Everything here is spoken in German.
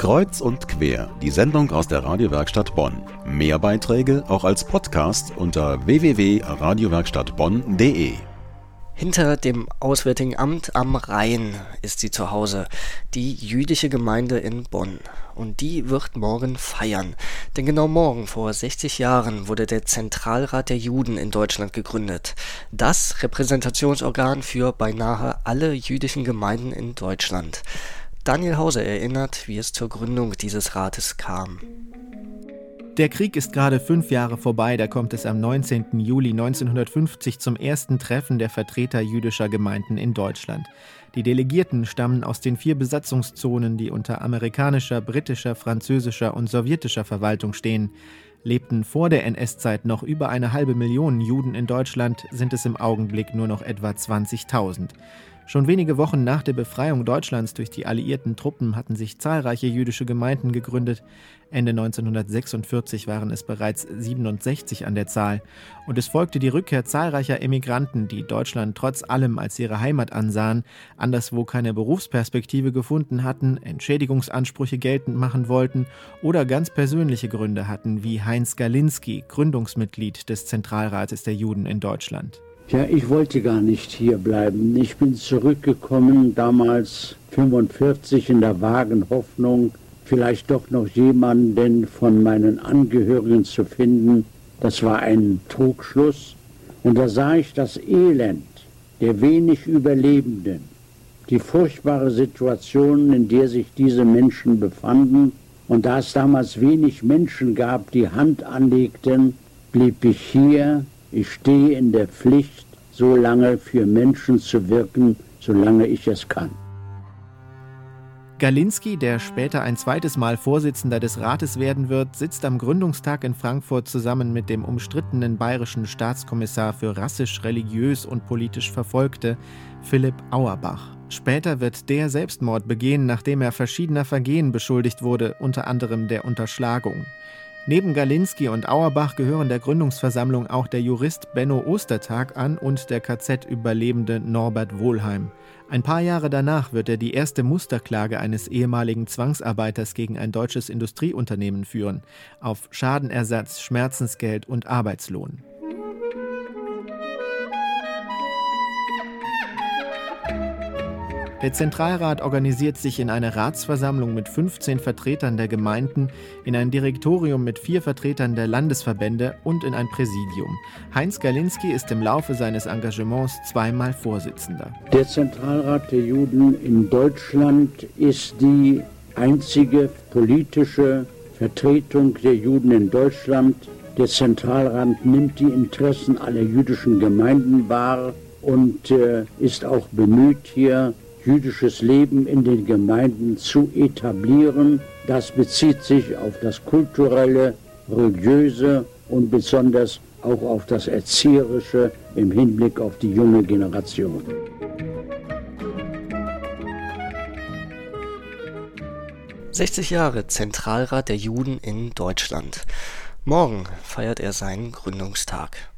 Kreuz und quer, die Sendung aus der Radiowerkstatt Bonn. Mehr Beiträge auch als Podcast unter www.radiowerkstattbonn.de. Hinter dem Auswärtigen Amt am Rhein ist sie zu Hause, die jüdische Gemeinde in Bonn. Und die wird morgen feiern. Denn genau morgen, vor 60 Jahren, wurde der Zentralrat der Juden in Deutschland gegründet. Das Repräsentationsorgan für beinahe alle jüdischen Gemeinden in Deutschland. Daniel Hauser erinnert, wie es zur Gründung dieses Rates kam. Der Krieg ist gerade fünf Jahre vorbei, da kommt es am 19. Juli 1950 zum ersten Treffen der Vertreter jüdischer Gemeinden in Deutschland. Die Delegierten stammen aus den vier Besatzungszonen, die unter amerikanischer, britischer, französischer und sowjetischer Verwaltung stehen. Lebten vor der NS-Zeit noch über eine halbe Million Juden in Deutschland, sind es im Augenblick nur noch etwa 20.000. Schon wenige Wochen nach der Befreiung Deutschlands durch die alliierten Truppen hatten sich zahlreiche jüdische Gemeinden gegründet. Ende 1946 waren es bereits 67 an der Zahl. Und es folgte die Rückkehr zahlreicher Emigranten, die Deutschland trotz allem als ihre Heimat ansahen, anderswo keine Berufsperspektive gefunden hatten, Entschädigungsansprüche geltend machen wollten oder ganz persönliche Gründe hatten, wie Heinz Galinski, Gründungsmitglied des Zentralrates der Juden in Deutschland. Ja, ich wollte gar nicht hier bleiben. Ich bin zurückgekommen, damals 45 in der vagen Hoffnung, vielleicht doch noch jemanden von meinen Angehörigen zu finden. Das war ein Trugschluss. Und da sah ich das Elend der wenig Überlebenden, die furchtbare Situation, in der sich diese Menschen befanden. Und da es damals wenig Menschen gab, die Hand anlegten, blieb ich hier ich stehe in der Pflicht, so lange für Menschen zu wirken, solange ich es kann. Galinski, der später ein zweites Mal Vorsitzender des Rates werden wird, sitzt am Gründungstag in Frankfurt zusammen mit dem umstrittenen bayerischen Staatskommissar für rassisch, religiös und politisch Verfolgte, Philipp Auerbach. Später wird der Selbstmord begehen, nachdem er verschiedener Vergehen beschuldigt wurde, unter anderem der Unterschlagung. Neben Galinski und Auerbach gehören der Gründungsversammlung auch der Jurist Benno Ostertag an und der KZ-Überlebende Norbert Wohlheim. Ein paar Jahre danach wird er die erste Musterklage eines ehemaligen Zwangsarbeiters gegen ein deutsches Industrieunternehmen führen, auf Schadenersatz, Schmerzensgeld und Arbeitslohn. Der Zentralrat organisiert sich in eine Ratsversammlung mit 15 Vertretern der Gemeinden, in ein Direktorium mit vier Vertretern der Landesverbände und in ein Präsidium. Heinz Galinski ist im Laufe seines Engagements zweimal Vorsitzender. Der Zentralrat der Juden in Deutschland ist die einzige politische Vertretung der Juden in Deutschland. Der Zentralrat nimmt die Interessen aller jüdischen Gemeinden wahr und äh, ist auch bemüht, hier jüdisches Leben in den Gemeinden zu etablieren. Das bezieht sich auf das kulturelle, religiöse und besonders auch auf das Erzieherische im Hinblick auf die junge Generation. »60 Jahre Zentralrat der Juden in Deutschland. Morgen feiert er seinen Gründungstag.«